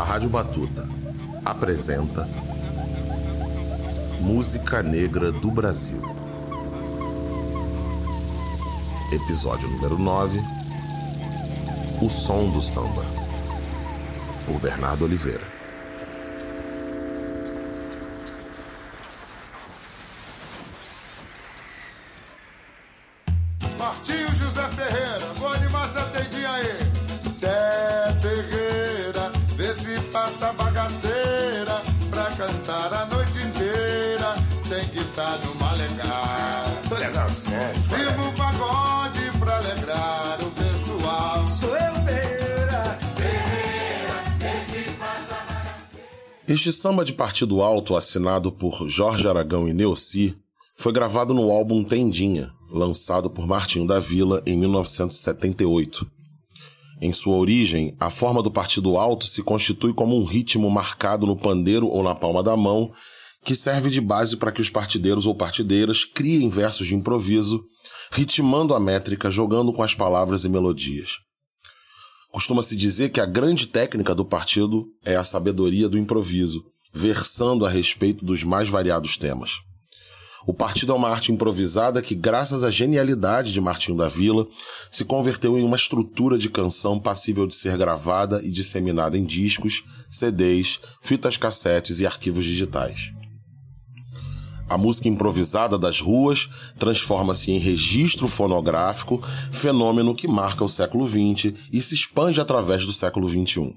A Rádio Batuta apresenta Música Negra do Brasil. Episódio número 9 O Som do Samba. Por Bernardo Oliveira. Este samba de partido alto, assinado por Jorge Aragão e Neuci, foi gravado no álbum Tendinha, lançado por Martinho da Vila em 1978. Em sua origem, a forma do partido alto se constitui como um ritmo marcado no pandeiro ou na palma da mão, que serve de base para que os partideiros ou partideiras criem versos de improviso, ritmando a métrica, jogando com as palavras e melodias. Costuma-se dizer que a grande técnica do partido é a sabedoria do improviso, versando a respeito dos mais variados temas. O partido é uma arte improvisada que, graças à genialidade de Martinho da Vila, se converteu em uma estrutura de canção passível de ser gravada e disseminada em discos, CDs, fitas cassetes e arquivos digitais. A música improvisada das ruas transforma-se em registro fonográfico, fenômeno que marca o século XX e se expande através do século XXI.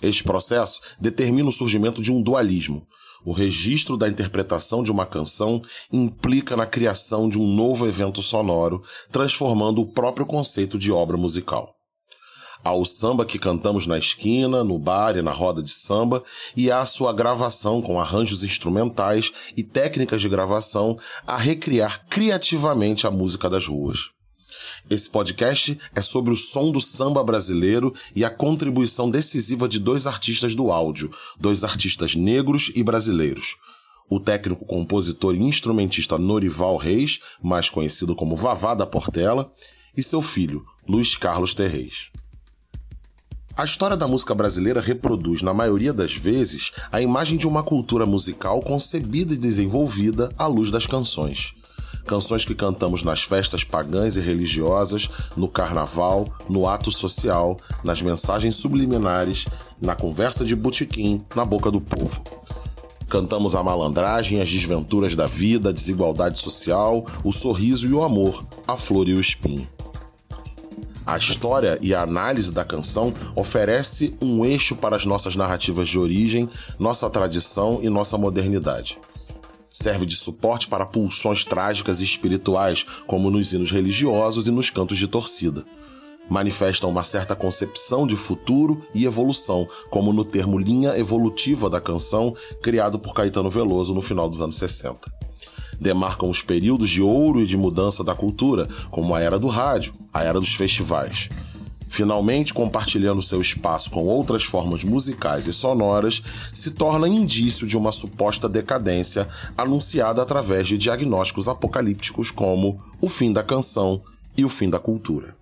Este processo determina o surgimento de um dualismo, o registro da interpretação de uma canção implica na criação de um novo evento sonoro, transformando o próprio conceito de obra musical. Há o samba que cantamos na esquina, no bar e na roda de samba, e a sua gravação com arranjos instrumentais e técnicas de gravação a recriar criativamente a música das ruas. Esse podcast é sobre o som do samba brasileiro e a contribuição decisiva de dois artistas do áudio, dois artistas negros e brasileiros. O técnico, compositor e instrumentista Norival Reis, mais conhecido como Vavá da Portela, e seu filho, Luiz Carlos Terreis. A história da música brasileira reproduz, na maioria das vezes, a imagem de uma cultura musical concebida e desenvolvida à luz das canções canções que cantamos nas festas pagãs e religiosas, no carnaval, no ato social, nas mensagens subliminares, na conversa de botequim, na boca do povo. Cantamos a malandragem, as desventuras da vida, a desigualdade social, o sorriso e o amor, a flor e o espinho. A história e a análise da canção oferece um eixo para as nossas narrativas de origem, nossa tradição e nossa modernidade serve de suporte para pulsões trágicas e espirituais, como nos hinos religiosos e nos cantos de torcida. Manifesta uma certa concepção de futuro e evolução, como no termo linha evolutiva da canção, criado por Caetano Veloso no final dos anos 60. Demarcam os períodos de ouro e de mudança da cultura, como a era do rádio, a era dos festivais finalmente compartilhando seu espaço com outras formas musicais e sonoras, se torna indício de uma suposta decadência anunciada através de diagnósticos apocalípticos como o fim da canção e o fim da cultura.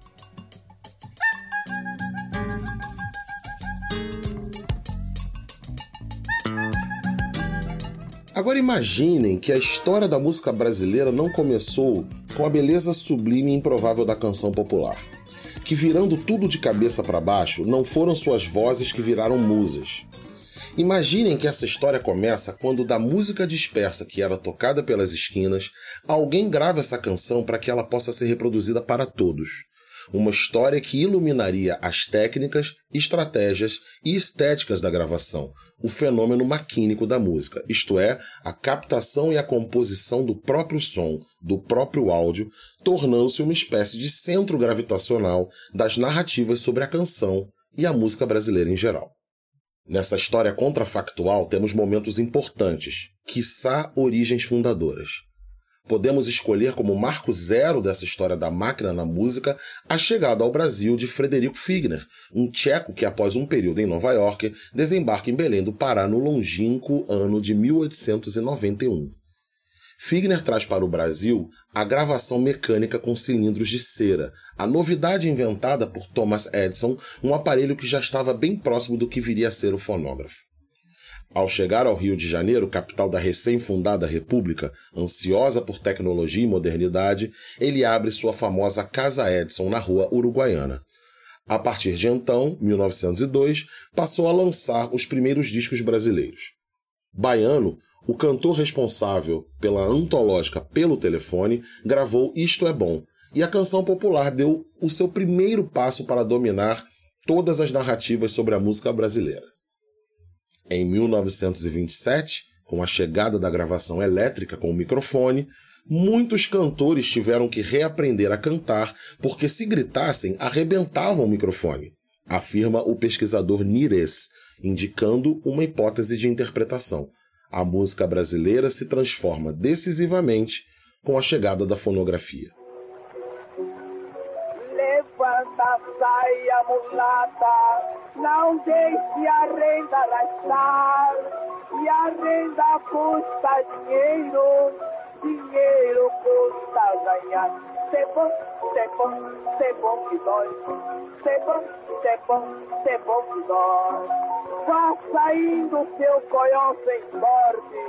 Agora imaginem que a história da música brasileira não começou com a beleza sublime e improvável da canção popular que virando tudo de cabeça para baixo, não foram suas vozes que viraram musas. Imaginem que essa história começa quando da música dispersa que era tocada pelas esquinas, alguém grava essa canção para que ela possa ser reproduzida para todos. Uma história que iluminaria as técnicas, estratégias e estéticas da gravação, o fenômeno maquínico da música, isto é, a captação e a composição do próprio som, do próprio áudio, tornando-se uma espécie de centro gravitacional das narrativas sobre a canção e a música brasileira em geral. Nessa história contrafactual temos momentos importantes, quiçá origens fundadoras. Podemos escolher como marco zero dessa história da máquina na música a chegada ao Brasil de Frederico Figner, um tcheco que, após um período em Nova York, desembarca em Belém do Pará no longínquo ano de 1891. Figner traz para o Brasil a gravação mecânica com cilindros de cera, a novidade inventada por Thomas Edison, um aparelho que já estava bem próximo do que viria a ser o fonógrafo. Ao chegar ao Rio de Janeiro, capital da recém-fundada República, ansiosa por tecnologia e modernidade, ele abre sua famosa Casa Edison na rua Uruguaiana. A partir de então, 1902, passou a lançar os primeiros discos brasileiros. Baiano o cantor responsável pela antológica Pelo Telefone gravou Isto é Bom, e a canção popular deu o seu primeiro passo para dominar todas as narrativas sobre a música brasileira. Em 1927, com a chegada da gravação elétrica com o microfone, muitos cantores tiveram que reaprender a cantar porque, se gritassem, arrebentavam o microfone, afirma o pesquisador Nires, indicando uma hipótese de interpretação a música brasileira se transforma decisivamente com a chegada da fonografia. Saia mulata, não deixe a renda arrastar, e a renda custa dinheiro, dinheiro custa ganhar. C'est bon, c'est bon, c'est bon que dói, c'est bon, c'est bon, c'est bon que dói. Vá saindo seu coió sem sorte.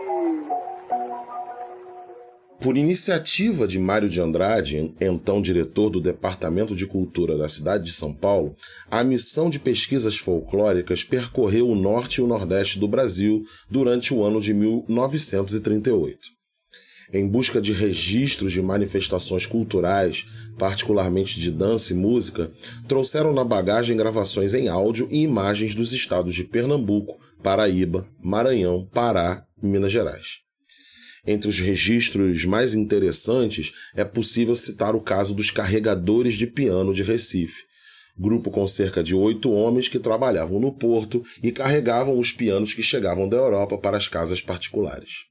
Por iniciativa de Mário de Andrade, então diretor do Departamento de Cultura da cidade de São Paulo, a missão de pesquisas folclóricas percorreu o norte e o nordeste do Brasil durante o ano de 1938 em busca de registros de manifestações culturais, particularmente de dança e música, trouxeram na bagagem gravações em áudio e imagens dos estados de Pernambuco, Paraíba, Maranhão, Pará e Minas Gerais. Entre os registros mais interessantes é possível citar o caso dos carregadores de piano de Recife, grupo com cerca de oito homens que trabalhavam no porto e carregavam os pianos que chegavam da Europa para as casas particulares.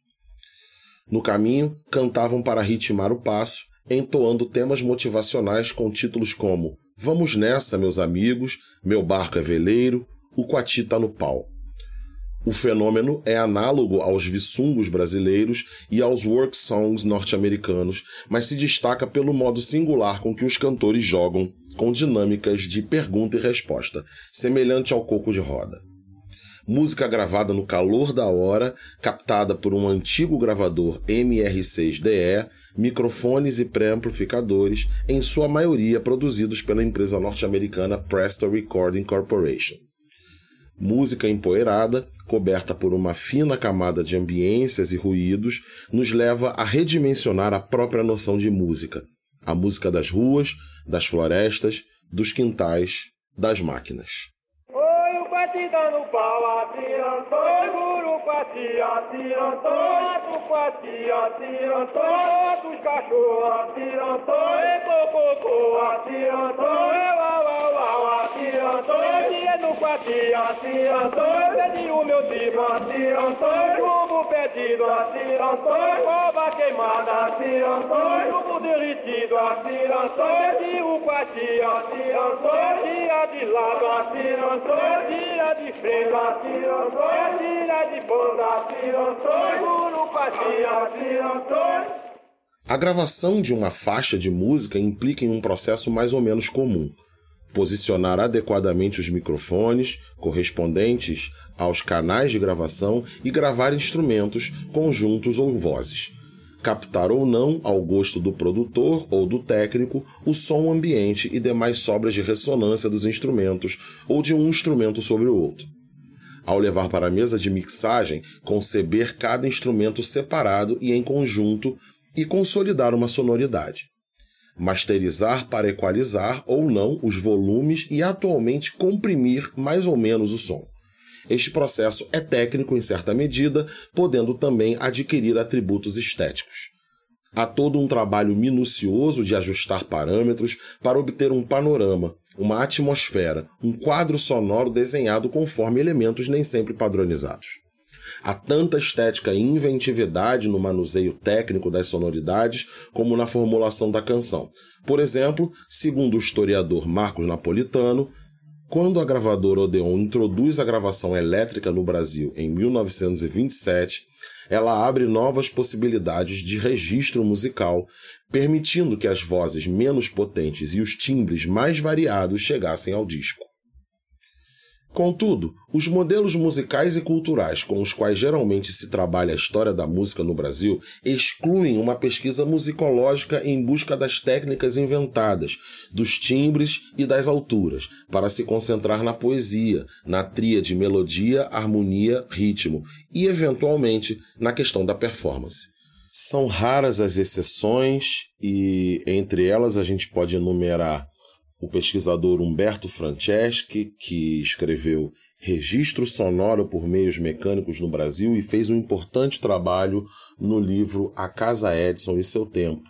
No caminho, cantavam para ritmar o passo, entoando temas motivacionais com títulos como Vamos nessa, meus amigos, Meu barco é veleiro, O Quati tá no pau. O fenômeno é análogo aos vissungos brasileiros e aos work songs norte-americanos, mas se destaca pelo modo singular com que os cantores jogam, com dinâmicas de pergunta e resposta, semelhante ao coco de roda música gravada no calor da hora, captada por um antigo gravador MR6DE, microfones e pré-amplificadores, em sua maioria produzidos pela empresa norte-americana Presto Recording Corporation. Música empoeirada, coberta por uma fina camada de ambiências e ruídos, nos leva a redimensionar a própria noção de música, a música das ruas, das florestas, dos quintais, das máquinas. Atirantou, dia atirantou, pedi o meu tipo, atirantou, chumbo pedido, atirantou, rouba queimada, atirantou, chumbo derretido, atirantou, pedi o quati, atirantou, dia de lado, atirantou, dia de de frente, atiranções, tira de banda, atiranções, urupatia, atiranções. A gravação de uma faixa de música implica em um processo mais ou menos comum. Posicionar adequadamente os microfones correspondentes aos canais de gravação e gravar instrumentos, conjuntos ou vozes captar ou não, ao gosto do produtor ou do técnico, o som ambiente e demais sobras de ressonância dos instrumentos ou de um instrumento sobre o outro. Ao levar para a mesa de mixagem, conceber cada instrumento separado e em conjunto e consolidar uma sonoridade. Masterizar para equalizar ou não os volumes e atualmente comprimir mais ou menos o som. Este processo é técnico em certa medida, podendo também adquirir atributos estéticos. Há todo um trabalho minucioso de ajustar parâmetros para obter um panorama, uma atmosfera, um quadro sonoro desenhado conforme elementos nem sempre padronizados. Há tanta estética e inventividade no manuseio técnico das sonoridades como na formulação da canção. Por exemplo, segundo o historiador Marcos Napolitano, quando a gravadora Odeon introduz a gravação elétrica no Brasil em 1927, ela abre novas possibilidades de registro musical, permitindo que as vozes menos potentes e os timbres mais variados chegassem ao disco. Contudo, os modelos musicais e culturais com os quais geralmente se trabalha a história da música no Brasil excluem uma pesquisa musicológica em busca das técnicas inventadas, dos timbres e das alturas, para se concentrar na poesia, na tríade melodia, harmonia, ritmo e, eventualmente, na questão da performance. São raras as exceções e, entre elas, a gente pode enumerar o pesquisador Humberto Franceschi, que escreveu Registro Sonoro por Meios Mecânicos no Brasil e fez um importante trabalho no livro A Casa Edson e Seu Tempo.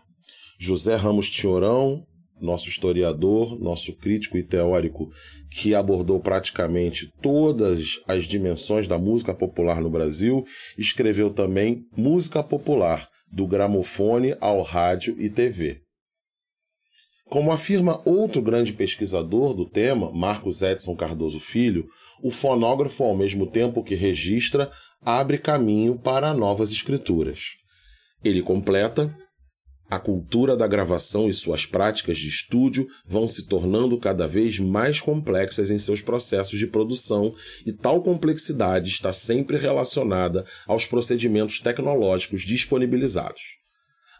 José Ramos Tiorão, nosso historiador, nosso crítico e teórico, que abordou praticamente todas as dimensões da música popular no Brasil, escreveu também Música Popular, do gramofone ao rádio e TV. Como afirma outro grande pesquisador do tema, Marcos Edson Cardoso Filho, o fonógrafo, ao mesmo tempo que registra, abre caminho para novas escrituras. Ele completa: a cultura da gravação e suas práticas de estúdio vão se tornando cada vez mais complexas em seus processos de produção, e tal complexidade está sempre relacionada aos procedimentos tecnológicos disponibilizados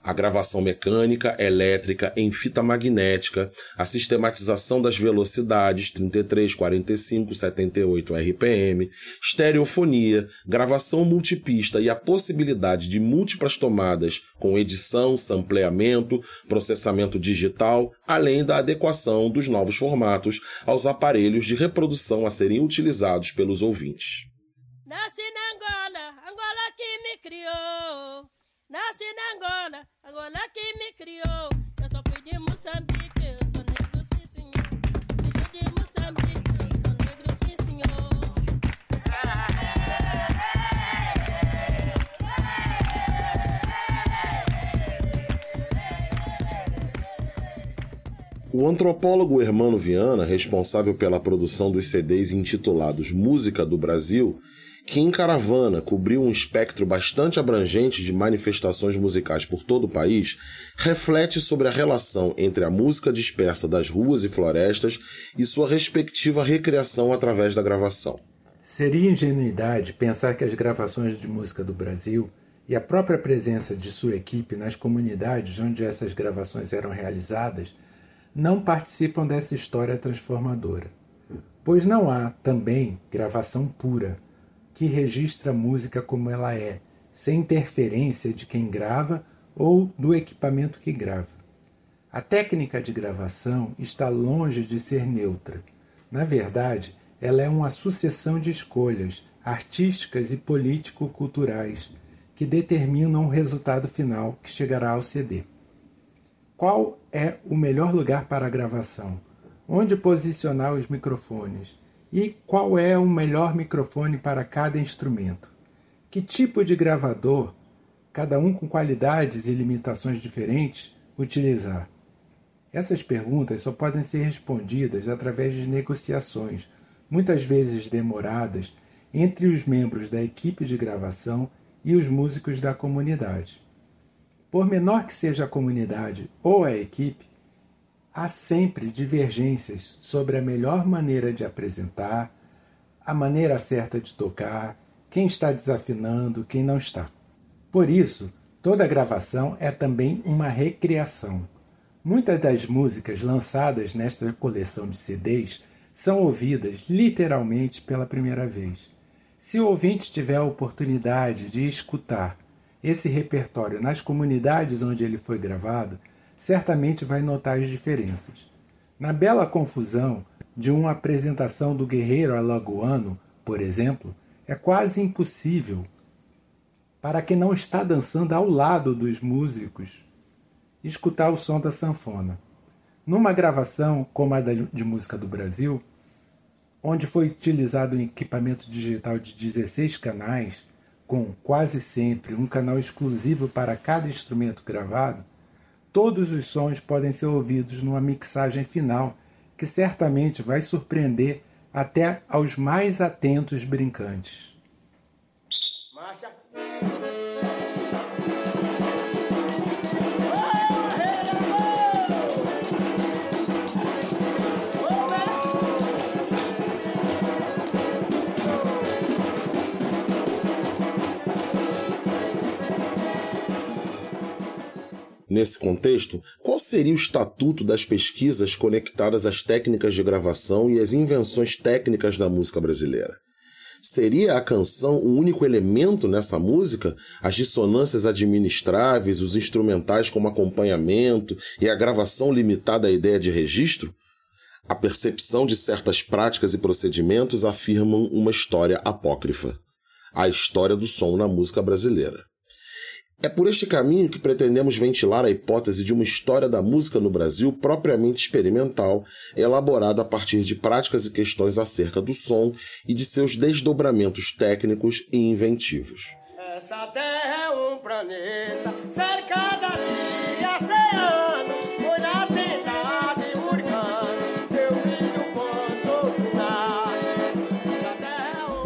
a gravação mecânica, elétrica, em fita magnética, a sistematização das velocidades 33, 45, 78 RPM, estereofonia, gravação multipista e a possibilidade de múltiplas tomadas com edição, sampleamento, processamento digital, além da adequação dos novos formatos aos aparelhos de reprodução a serem utilizados pelos ouvintes. Nasci na Angola, Angola que me criou. Nasci na Angola, Angola que me criou. Eu sou filho de Moçambique, eu sou negro, sim senhor. Filho de Moçambique, eu sou negro, sim senhor. O antropólogo Hermano Viana, responsável pela produção dos CDs intitulados Música do Brasil, que em caravana cobriu um espectro bastante abrangente de manifestações musicais por todo o país, reflete sobre a relação entre a música dispersa das ruas e florestas e sua respectiva recriação através da gravação. Seria ingenuidade pensar que as gravações de música do Brasil e a própria presença de sua equipe nas comunidades onde essas gravações eram realizadas não participam dessa história transformadora. Pois não há, também, gravação pura que registra a música como ela é, sem interferência de quem grava ou do equipamento que grava. A técnica de gravação está longe de ser neutra. Na verdade, ela é uma sucessão de escolhas artísticas e político-culturais que determinam o resultado final que chegará ao CD. Qual é o melhor lugar para a gravação? Onde posicionar os microfones? E qual é o melhor microfone para cada instrumento? Que tipo de gravador, cada um com qualidades e limitações diferentes, utilizar? Essas perguntas só podem ser respondidas através de negociações, muitas vezes demoradas, entre os membros da equipe de gravação e os músicos da comunidade. Por menor que seja a comunidade ou a equipe, há sempre divergências sobre a melhor maneira de apresentar, a maneira certa de tocar, quem está desafinando, quem não está. Por isso, toda gravação é também uma recriação. Muitas das músicas lançadas nesta coleção de CDs são ouvidas literalmente pela primeira vez. Se o ouvinte tiver a oportunidade de escutar esse repertório nas comunidades onde ele foi gravado, certamente vai notar as diferenças. Na bela confusão de uma apresentação do guerreiro alagoano, por exemplo, é quase impossível para quem não está dançando ao lado dos músicos escutar o som da sanfona. Numa gravação como a de música do Brasil, onde foi utilizado um equipamento digital de 16 canais, com quase sempre um canal exclusivo para cada instrumento gravado, todos os sons podem ser ouvidos numa mixagem final, que certamente vai surpreender até aos mais atentos brincantes. Marcha. Nesse contexto, qual seria o estatuto das pesquisas conectadas às técnicas de gravação e às invenções técnicas da música brasileira? Seria a canção o único elemento nessa música? As dissonâncias administráveis, os instrumentais como acompanhamento e a gravação limitada à ideia de registro? A percepção de certas práticas e procedimentos afirmam uma história apócrifa. A história do som na música brasileira. É por este caminho que pretendemos ventilar a hipótese de uma história da música no Brasil propriamente experimental, elaborada a partir de práticas e questões acerca do som e de seus desdobramentos técnicos e inventivos. Essa terra é um planeta cercada de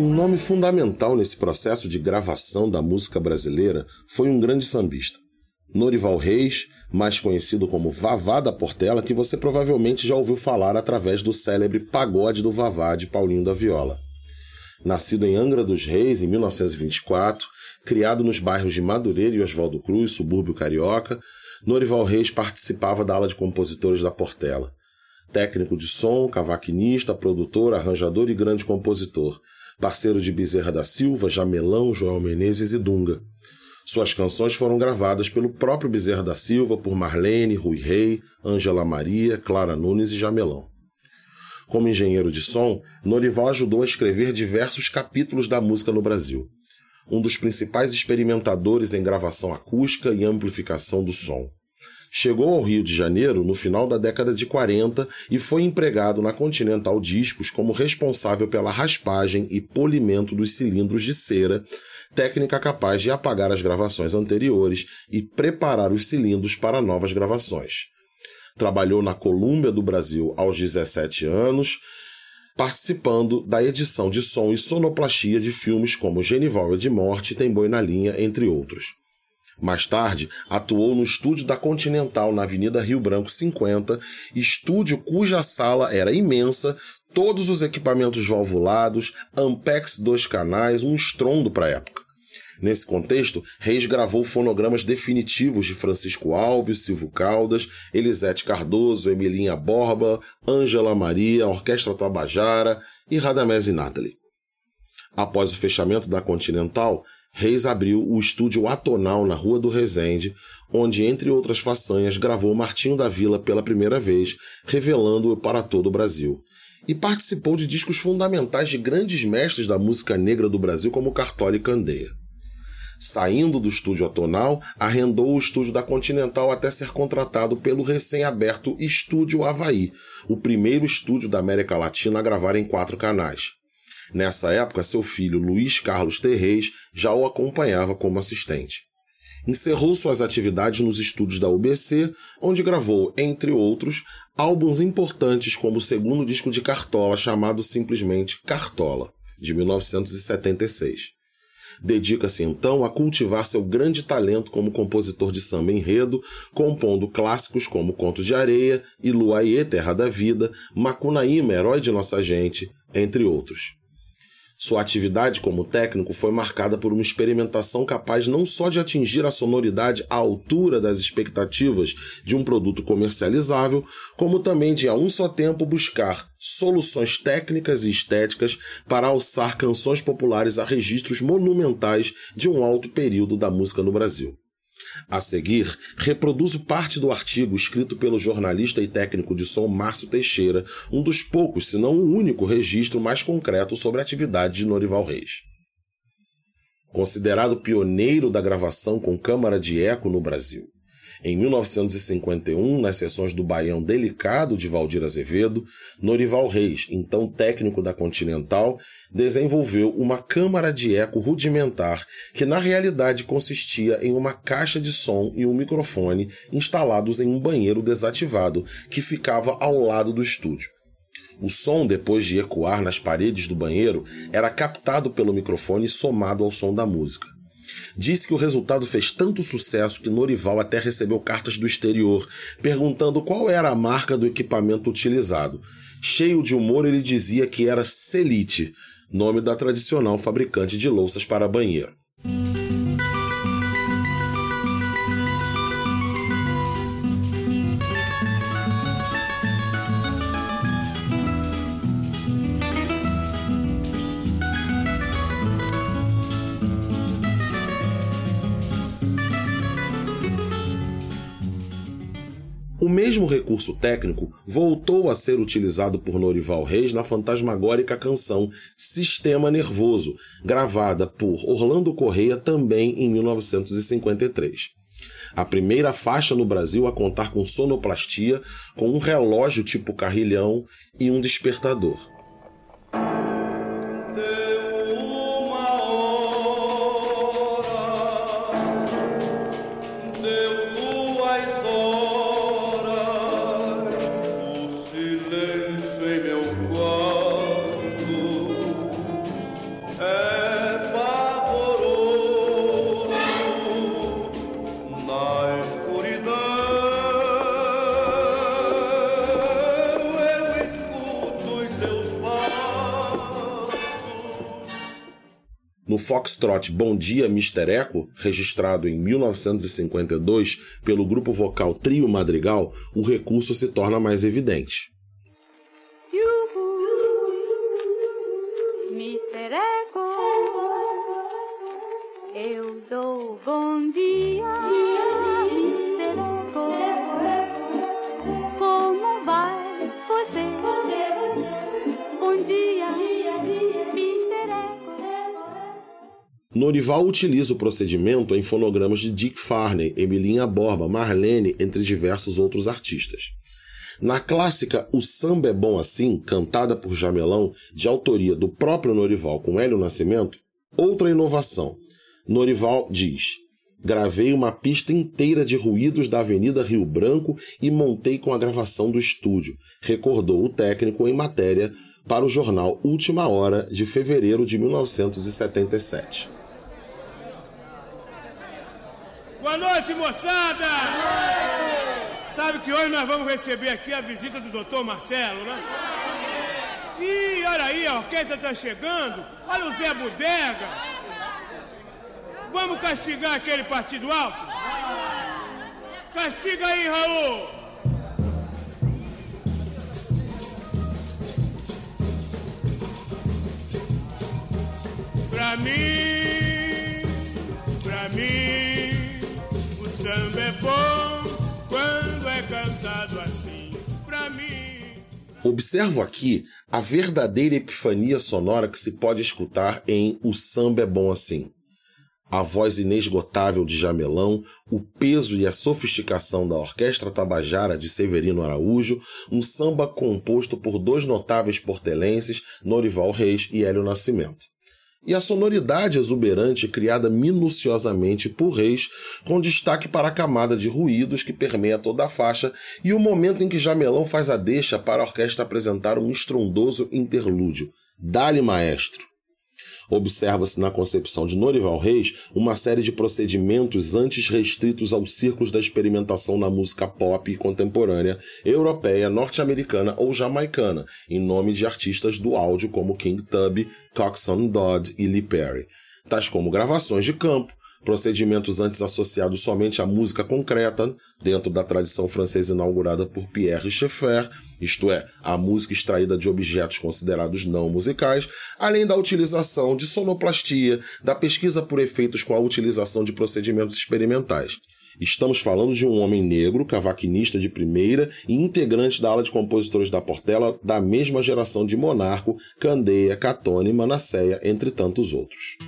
Um nome fundamental nesse processo de gravação da música brasileira foi um grande sambista, Norival Reis, mais conhecido como Vavá da Portela, que você provavelmente já ouviu falar através do célebre Pagode do Vavá de Paulinho da Viola. Nascido em Angra dos Reis em 1924, criado nos bairros de Madureira e Oswaldo Cruz, subúrbio carioca, Norival Reis participava da ala de compositores da Portela. Técnico de som, cavaquinista, produtor, arranjador e grande compositor, parceiro de Bezerra da Silva, Jamelão, Joel Menezes e Dunga. Suas canções foram gravadas pelo próprio Bezerra da Silva, por Marlene, Rui Rei, Ângela Maria, Clara Nunes e Jamelão. Como engenheiro de som, Norival ajudou a escrever diversos capítulos da música no Brasil. Um dos principais experimentadores em gravação acústica e amplificação do som. Chegou ao Rio de Janeiro no final da década de 40 e foi empregado na Continental Discos como responsável pela raspagem e polimento dos cilindros de cera, técnica capaz de apagar as gravações anteriores e preparar os cilindros para novas gravações. Trabalhou na Colômbia do Brasil aos 17 anos, participando da edição de som e sonoplastia de filmes como Genival de Morte Tem Boi na Linha, entre outros. Mais tarde, atuou no estúdio da Continental na Avenida Rio Branco 50, estúdio cuja sala era imensa, todos os equipamentos valvulados, Ampex dois canais, um estrondo para a época. Nesse contexto, Reis gravou fonogramas definitivos de Francisco Alves, Silvio Caldas, Elisete Cardoso, Emilinha Borba, Ângela Maria, Orquestra Tabajara e Radamés e Natalie. Após o fechamento da Continental, Reis abriu o estúdio Atonal na Rua do Resende, onde, entre outras façanhas, gravou Martinho da Vila pela primeira vez, revelando-o para todo o Brasil. E participou de discos fundamentais de grandes mestres da música negra do Brasil, como Cartola e Candeia. Saindo do estúdio Atonal, arrendou o estúdio da Continental até ser contratado pelo recém-aberto Estúdio Havaí, o primeiro estúdio da América Latina a gravar em quatro canais. Nessa época, seu filho Luiz Carlos Terreis já o acompanhava como assistente. Encerrou suas atividades nos estúdios da UBC, onde gravou, entre outros, álbuns importantes como o segundo disco de Cartola, chamado simplesmente Cartola, de 1976. Dedica-se então a cultivar seu grande talento como compositor de samba enredo, compondo clássicos como Conto de Areia Luaie, Terra da Vida, Macunaíma, Herói de Nossa Gente, entre outros. Sua atividade como técnico foi marcada por uma experimentação capaz não só de atingir a sonoridade à altura das expectativas de um produto comercializável, como também de a um só tempo buscar soluções técnicas e estéticas para alçar canções populares a registros monumentais de um alto período da música no Brasil. A seguir, reproduzo parte do artigo escrito pelo jornalista e técnico de som Márcio Teixeira, um dos poucos, se não o único registro mais concreto sobre a atividade de Norival Reis. Considerado pioneiro da gravação com câmara de eco no Brasil, em 1951, nas sessões do Baião Delicado de Valdir Azevedo, Norival Reis, então técnico da Continental, desenvolveu uma câmara de eco rudimentar que na realidade consistia em uma caixa de som e um microfone instalados em um banheiro desativado que ficava ao lado do estúdio. O som, depois de ecoar nas paredes do banheiro, era captado pelo microfone somado ao som da música. Disse que o resultado fez tanto sucesso que Norival até recebeu cartas do exterior perguntando qual era a marca do equipamento utilizado. Cheio de humor, ele dizia que era Celite, nome da tradicional fabricante de louças para banheiro. Mesmo recurso técnico voltou a ser utilizado por Norival Reis na fantasmagórica canção Sistema Nervoso, gravada por Orlando Correia também em 1953. A primeira faixa no Brasil a contar com sonoplastia, com um relógio tipo carrilhão e um despertador. No Foxtrot Bom Dia Mister Eco, registrado em 1952 pelo grupo vocal Trio Madrigal, o recurso se torna mais evidente. Norival utiliza o procedimento em fonogramas de Dick Farney, Emilinha Borba, Marlene, entre diversos outros artistas. Na clássica O Samba é Bom Assim, cantada por Jamelão, de autoria do próprio Norival com Hélio Nascimento, outra inovação. Norival diz: Gravei uma pista inteira de ruídos da Avenida Rio Branco e montei com a gravação do estúdio, recordou o técnico em matéria para o jornal Última Hora de fevereiro de 1977. Boa noite, moçada! Sabe que hoje nós vamos receber aqui a visita do doutor Marcelo, né? Ih, olha aí, a orquestra está chegando. Olha o Zé Bodega. Vamos castigar aquele partido alto? Castiga aí, Raul! Pra mim, Observo aqui a verdadeira epifania sonora que se pode escutar em O Samba é Bom Assim. A voz inesgotável de Jamelão, o peso e a sofisticação da Orquestra Tabajara de Severino Araújo, um samba composto por dois notáveis portelenses, Norival Reis e Hélio Nascimento e a sonoridade exuberante criada minuciosamente por Reis, com destaque para a camada de ruídos que permeia toda a faixa e o momento em que Jamelão faz a deixa para a orquestra apresentar um estrondoso interlúdio. Dale maestro! Observa-se na concepção de Norival Reis uma série de procedimentos antes restritos aos círculos da experimentação na música pop contemporânea, europeia, norte-americana ou jamaicana, em nome de artistas do áudio como King Tubby, Coxon Dodd e Lee Perry, tais como gravações de campo, procedimentos antes associados somente à música concreta, dentro da tradição francesa inaugurada por Pierre Schaeffer, isto é, a música extraída de objetos considerados não musicais, além da utilização de sonoplastia, da pesquisa por efeitos com a utilização de procedimentos experimentais. Estamos falando de um homem negro, cavaquinista de primeira e integrante da ala de compositores da Portela da mesma geração de Monarco, Candeia, Catone, Manasseia, entre tantos outros.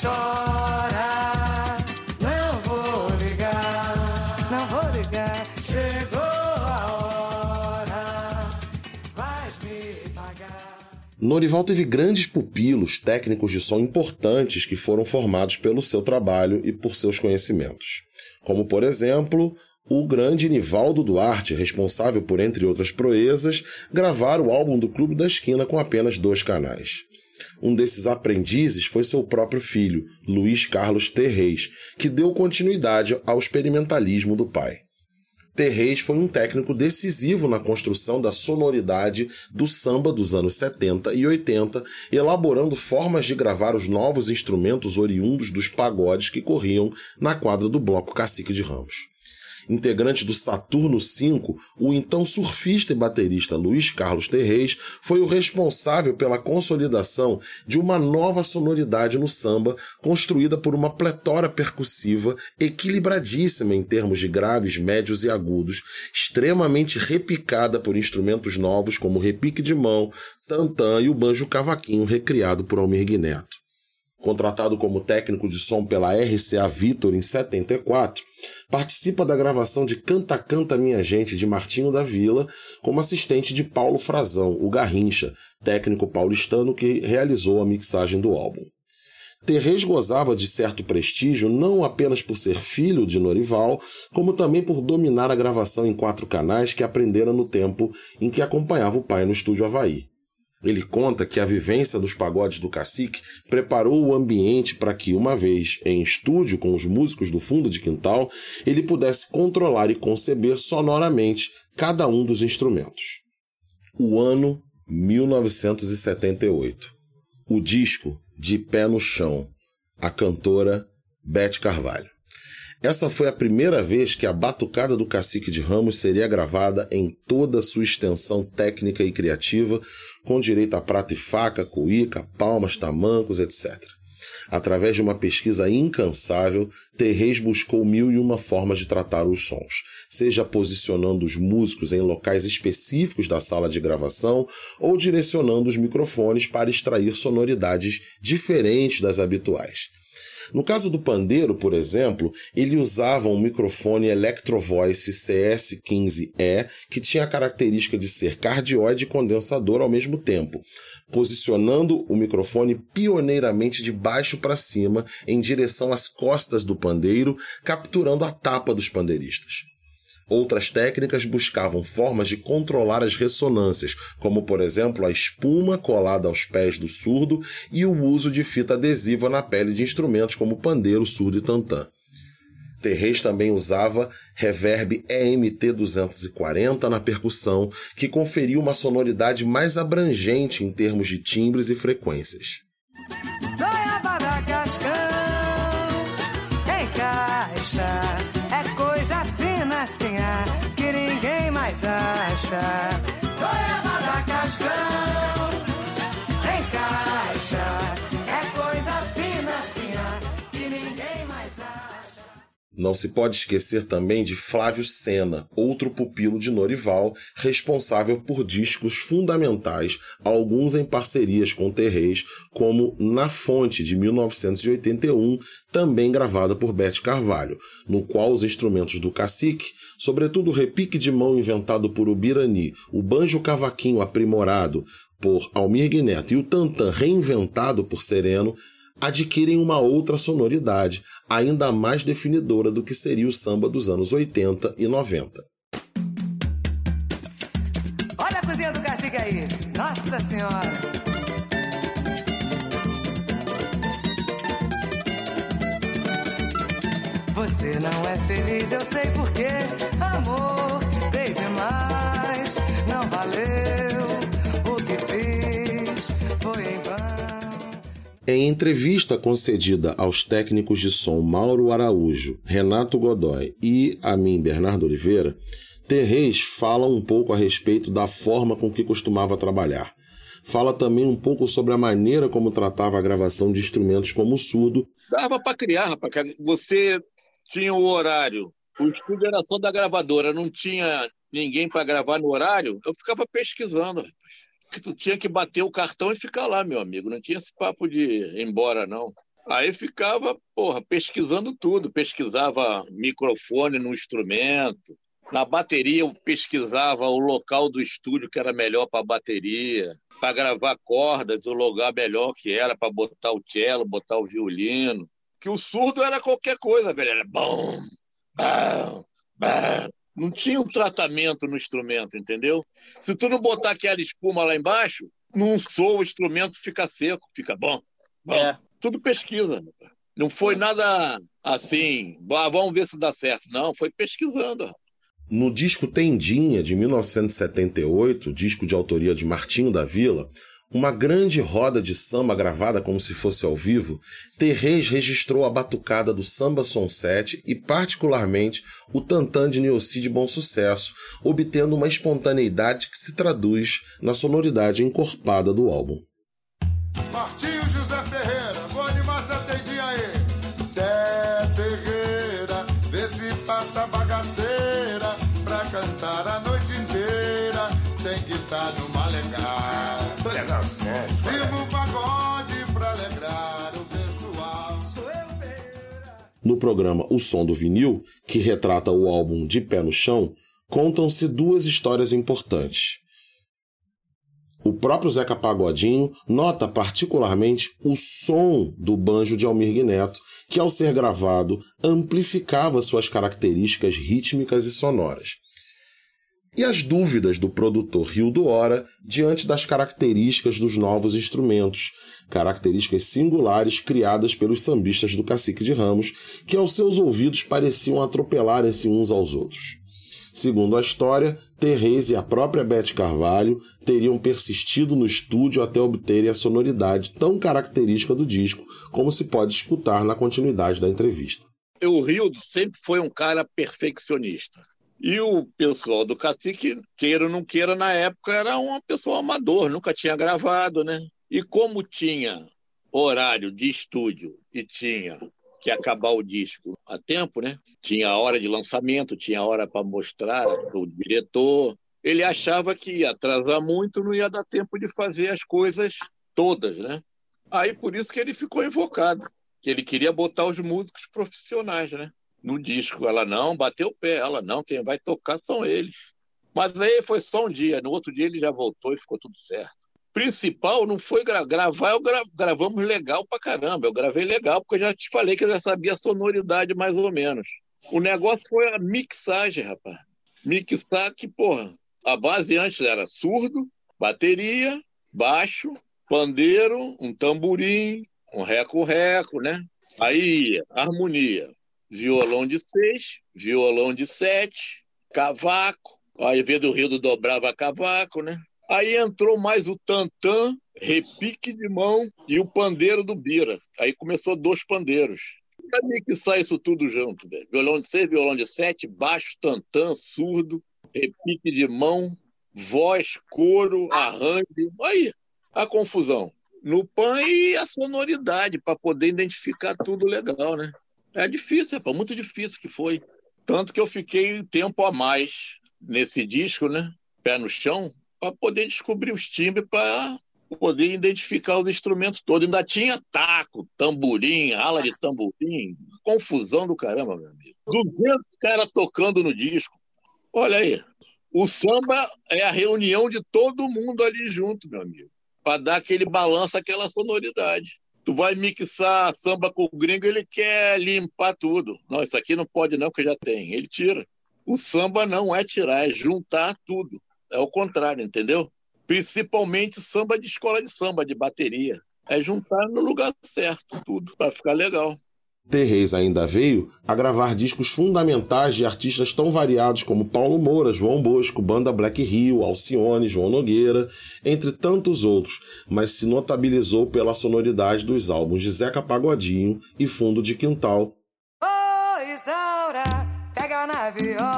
Chora. Não vou ligar, não vou ligar. Chegou a hora, vais me pagar. Norival teve grandes pupilos, técnicos de som importantes que foram formados pelo seu trabalho e por seus conhecimentos. Como, por exemplo, o grande Nivaldo Duarte, responsável por, entre outras proezas, gravar o álbum do Clube da Esquina com apenas dois canais. Um desses aprendizes foi seu próprio filho, Luiz Carlos Terreis, que deu continuidade ao experimentalismo do pai. Terreis foi um técnico decisivo na construção da sonoridade do samba dos anos 70 e 80, elaborando formas de gravar os novos instrumentos oriundos dos pagodes que corriam na quadra do bloco Cacique de Ramos. Integrante do Saturno V, o então surfista e baterista Luiz Carlos Terreis foi o responsável pela consolidação de uma nova sonoridade no samba, construída por uma pletora percussiva equilibradíssima em termos de graves, médios e agudos, extremamente repicada por instrumentos novos como o repique de mão, tantã e o banjo cavaquinho recriado por Almir Neto. Contratado como técnico de som pela RCA Victor em 74, participa da gravação de Canta Canta Minha Gente de Martinho da Vila, como assistente de Paulo Frazão, o Garrincha, técnico paulistano que realizou a mixagem do álbum. Terrez gozava de certo prestígio não apenas por ser filho de Norival, como também por dominar a gravação em quatro canais que aprendera no tempo em que acompanhava o pai no estúdio Havaí. Ele conta que a vivência dos pagodes do cacique preparou o ambiente para que, uma vez em estúdio com os músicos do fundo de quintal, ele pudesse controlar e conceber sonoramente cada um dos instrumentos. O ano 1978. O disco De Pé no Chão, a cantora Beth Carvalho. Essa foi a primeira vez que a Batucada do Cacique de Ramos seria gravada em toda a sua extensão técnica e criativa, com direito a prata e faca, cuíca, palmas, tamancos, etc. Através de uma pesquisa incansável, Terreis buscou mil e uma formas de tratar os sons, seja posicionando os músicos em locais específicos da sala de gravação ou direcionando os microfones para extrair sonoridades diferentes das habituais. No caso do pandeiro, por exemplo, ele usava um microfone Electro Voice CS15E que tinha a característica de ser cardioide e condensador ao mesmo tempo, posicionando o microfone pioneiramente de baixo para cima em direção às costas do pandeiro, capturando a tapa dos pandeiristas. Outras técnicas buscavam formas de controlar as ressonâncias, como por exemplo a espuma colada aos pés do surdo e o uso de fita adesiva na pele de instrumentos como pandeiro, surdo e tantã. Terreis também usava reverb EMT 240 na percussão, que conferia uma sonoridade mais abrangente em termos de timbres e frequências. Não se pode esquecer também de Flávio Sena, outro pupilo de Norival, responsável por discos fundamentais, alguns em parcerias com Terreis, como Na Fonte, de 1981, também gravada por Bete Carvalho, no qual os instrumentos do cacique sobretudo o repique de mão inventado por Ubirani, o banjo cavaquinho aprimorado por Almir Neto e o tantã reinventado por Sereno, adquirem uma outra sonoridade, ainda mais definidora do que seria o samba dos anos 80 e 90. Olha a cozinha do cacique aí! Nossa Senhora! Você não é feliz, eu sei porquê. Amor dei demais, não valeu. Em entrevista concedida aos técnicos de som Mauro Araújo, Renato Godoy e a mim, Bernardo Oliveira, Terreis fala um pouco a respeito da forma com que costumava trabalhar. Fala também um pouco sobre a maneira como tratava a gravação de instrumentos como o surdo. Dava para criar, rapaz. Você tinha o horário. O estúdio era só da gravadora, não tinha ninguém para gravar no horário. Eu ficava pesquisando. Que tu tinha que bater o cartão e ficar lá, meu amigo. Não tinha esse papo de ir embora, não. Aí ficava, porra, pesquisando tudo. Pesquisava microfone no instrumento. Na bateria eu pesquisava o local do estúdio que era melhor para bateria, para gravar cordas, o lugar melhor que era para botar o cello, botar o violino que o surdo era qualquer coisa, velho. Era bom, bom, bom. Não tinha um tratamento no instrumento, entendeu? Se tu não botar aquela espuma lá embaixo, não soa o instrumento, fica seco, fica bom. bom. É. Tudo pesquisa. Não foi nada assim, ah, vamos ver se dá certo. Não, foi pesquisando. No disco Tendinha, de 1978, disco de autoria de Martinho da Vila, uma grande roda de samba gravada como se fosse ao vivo, Terrez registrou a batucada do samba Sunset e, particularmente, o tantã de Nilce de Bom Sucesso, obtendo uma espontaneidade que se traduz na sonoridade encorpada do álbum. No programa O Som do Vinil, que retrata o álbum De Pé no Chão, contam-se duas histórias importantes. O próprio Zeca Pagodinho nota particularmente o som do banjo de Almir Neto, que ao ser gravado amplificava suas características rítmicas e sonoras. E as dúvidas do produtor Rio do Hora diante das características dos novos instrumentos, características singulares criadas pelos sambistas do Cacique de Ramos, que aos seus ouvidos pareciam atropelarem-se uns aos outros. Segundo a história, Terrez e a própria Beth Carvalho teriam persistido no estúdio até obterem a sonoridade tão característica do disco, como se pode escutar na continuidade da entrevista. O Rildo sempre foi um cara perfeccionista. E o pessoal do Cacique, queira ou não queira, na época era uma pessoa amador, nunca tinha gravado, né? E como tinha horário de estúdio e tinha que acabar o disco a tempo, né? Tinha a hora de lançamento, tinha hora para mostrar o diretor. Ele achava que ia atrasar muito, não ia dar tempo de fazer as coisas todas, né? Aí por isso que ele ficou invocado, que ele queria botar os músicos profissionais, né? No disco, ela não, bateu o pé, ela não, quem vai tocar são eles. Mas aí foi só um dia, no outro dia ele já voltou e ficou tudo certo principal não foi gra gravar, eu gra gravamos legal pra caramba. Eu gravei legal, porque eu já te falei que eu já sabia a sonoridade mais ou menos. O negócio foi a mixagem, rapaz. Mixar que, porra, a base antes era surdo, bateria, baixo, pandeiro, um tamborim, um reco-reco, né? Aí, harmonia, violão de seis, violão de sete, cavaco. Aí, vez do Rio do dobrava cavaco, né? Aí entrou mais o tantã, repique de mão e o pandeiro do Bira. Aí começou dois pandeiros. Mim que sai isso tudo junto, velho. Violão de seis, violão de sete, baixo, tantã, surdo, repique de mão, voz, coro, arranjo. Aí, a confusão. No pan e a sonoridade, para poder identificar tudo legal, né? É difícil, é muito difícil que foi. Tanto que eu fiquei tempo a mais nesse disco, né? Pé no chão, para poder descobrir os timbres, para poder identificar os instrumentos todos. Ainda tinha taco, tamborim, ala de tamborim, confusão do caramba, meu amigo. 200 caras tocando no disco. Olha aí, o samba é a reunião de todo mundo ali junto, meu amigo, para dar aquele balanço, aquela sonoridade. Tu vai mixar samba com o gringo, ele quer limpar tudo. Não, isso aqui não pode não, que já tem. Ele tira. O samba não é tirar, é juntar tudo. É o contrário, entendeu? Principalmente samba de escola de samba, de bateria. É juntar no lugar certo, tudo, para ficar legal. Terreis ainda veio a gravar discos fundamentais de artistas tão variados como Paulo Moura, João Bosco, Banda Black Rio, Alcione, João Nogueira, entre tantos outros, mas se notabilizou pela sonoridade dos álbuns de Zeca Pagodinho e Fundo de Quintal. Ô Isaura, pega na viola.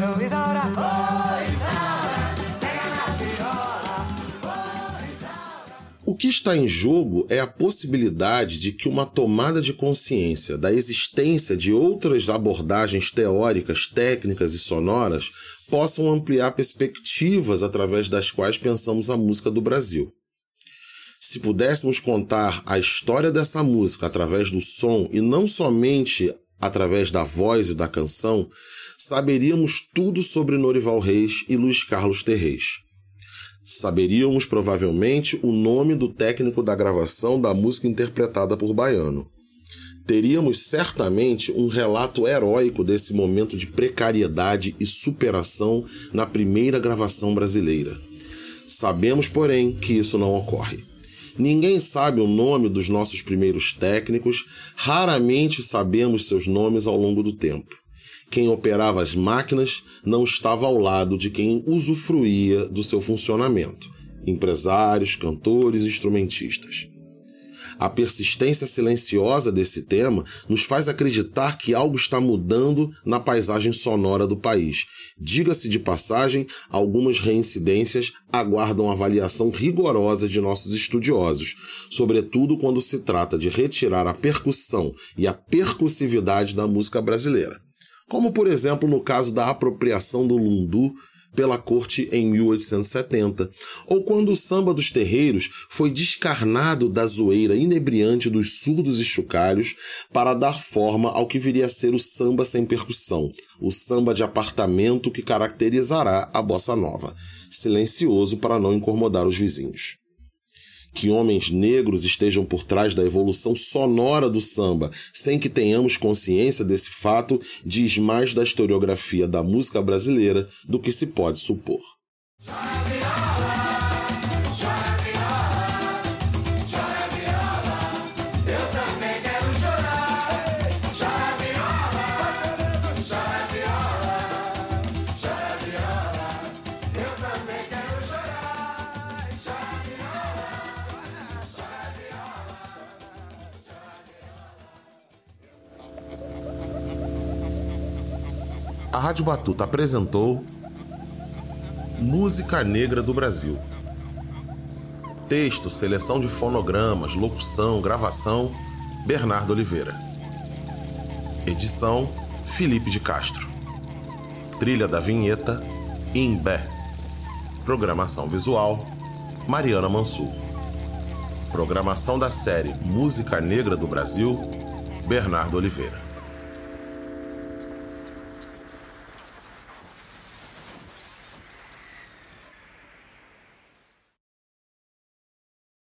Isaura, ô Isaura, pega na viola. O que está em jogo é a possibilidade de que uma tomada de consciência da existência de outras abordagens teóricas, técnicas e sonoras possam ampliar perspectivas através das quais pensamos a música do Brasil. Se pudéssemos contar a história dessa música através do som e não somente através da voz e da canção, saberíamos tudo sobre Norival Reis e Luiz Carlos Terreis. Saberíamos provavelmente o nome do técnico da gravação da música interpretada por Baiano. Teríamos certamente um relato heróico desse momento de precariedade e superação na primeira gravação brasileira. Sabemos, porém, que isso não ocorre. Ninguém sabe o nome dos nossos primeiros técnicos, raramente sabemos seus nomes ao longo do tempo. Quem operava as máquinas não estava ao lado de quem usufruía do seu funcionamento: empresários, cantores, instrumentistas. A persistência silenciosa desse tema nos faz acreditar que algo está mudando na paisagem sonora do país. Diga-se de passagem, algumas reincidências aguardam avaliação rigorosa de nossos estudiosos, sobretudo quando se trata de retirar a percussão e a percussividade da música brasileira. Como, por exemplo, no caso da apropriação do lundu pela corte em 1870, ou quando o samba dos terreiros foi descarnado da zoeira inebriante dos surdos e chocalhos para dar forma ao que viria a ser o samba sem percussão, o samba de apartamento que caracterizará a bossa nova, silencioso para não incomodar os vizinhos que homens negros estejam por trás da evolução sonora do samba, sem que tenhamos consciência desse fato, diz mais da historiografia da música brasileira do que se pode supor. A Rádio Batuta apresentou Música Negra do Brasil. Texto, seleção de fonogramas, locução, gravação, Bernardo Oliveira. Edição, Felipe de Castro. Trilha da vinheta, Imbé. Programação visual, Mariana Mansur. Programação da série Música Negra do Brasil, Bernardo Oliveira.